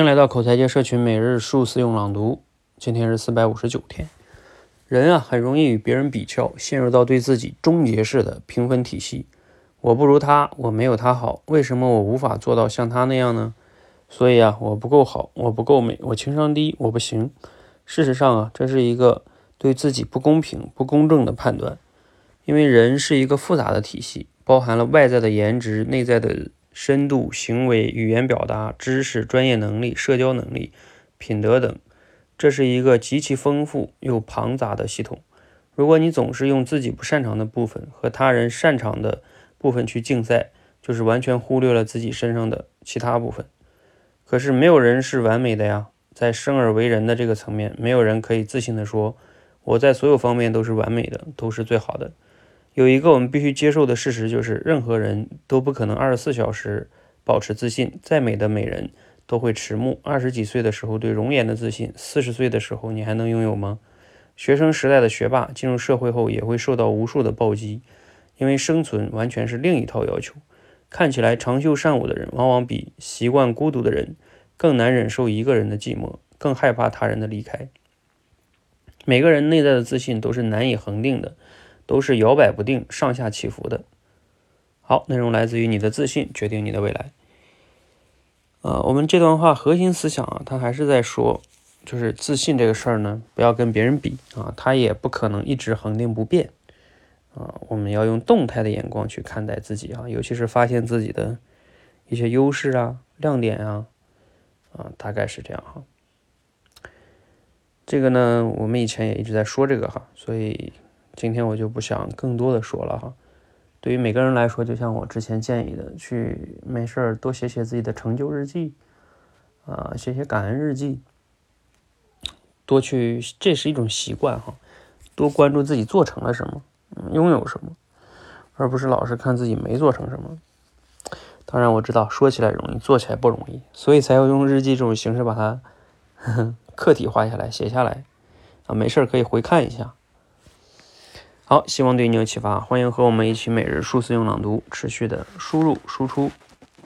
欢迎来到口才界社群每日数字用朗读，今天是四百五十九天。人啊，很容易与别人比较，陷入到对自己终结式的评分体系。我不如他，我没有他好，为什么我无法做到像他那样呢？所以啊，我不够好，我不够美，我情商低，我不行。事实上啊，这是一个对自己不公平、不公正的判断。因为人是一个复杂的体系，包含了外在的颜值、内在的。深度、行为、语言表达、知识、专业能力、社交能力、品德等，这是一个极其丰富又庞杂的系统。如果你总是用自己不擅长的部分和他人擅长的部分去竞赛，就是完全忽略了自己身上的其他部分。可是没有人是完美的呀，在生而为人的这个层面，没有人可以自信地说我在所有方面都是完美的，都是最好的。有一个我们必须接受的事实，就是任何人都不可能二十四小时保持自信。再美的美人都会迟暮。二十几岁的时候对容颜的自信，四十岁的时候你还能拥有吗？学生时代的学霸进入社会后也会受到无数的暴击，因为生存完全是另一套要求。看起来长袖善舞的人，往往比习惯孤独的人更难忍受一个人的寂寞，更害怕他人的离开。每个人内在的自信都是难以恒定的。都是摇摆不定、上下起伏的。好，内容来自于你的自信决定你的未来。呃，我们这段话核心思想啊，他还是在说，就是自信这个事儿呢，不要跟别人比啊，他也不可能一直恒定不变啊。我们要用动态的眼光去看待自己啊，尤其是发现自己的一些优势啊、亮点啊，啊，大概是这样哈。这个呢，我们以前也一直在说这个哈，所以。今天我就不想更多的说了哈。对于每个人来说，就像我之前建议的，去没事儿多写写自己的成就日记，啊，写写感恩日记，多去，这是一种习惯哈。多关注自己做成了什么，拥有什么，而不是老是看自己没做成什么。当然我知道说起来容易，做起来不容易，所以才要用日记这种形式把它 客体化下来，写下来啊，没事儿可以回看一下。好，希望对你有启发。欢迎和我们一起每日数字用朗读，持续的输入输出，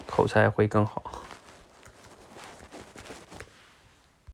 口才会更好。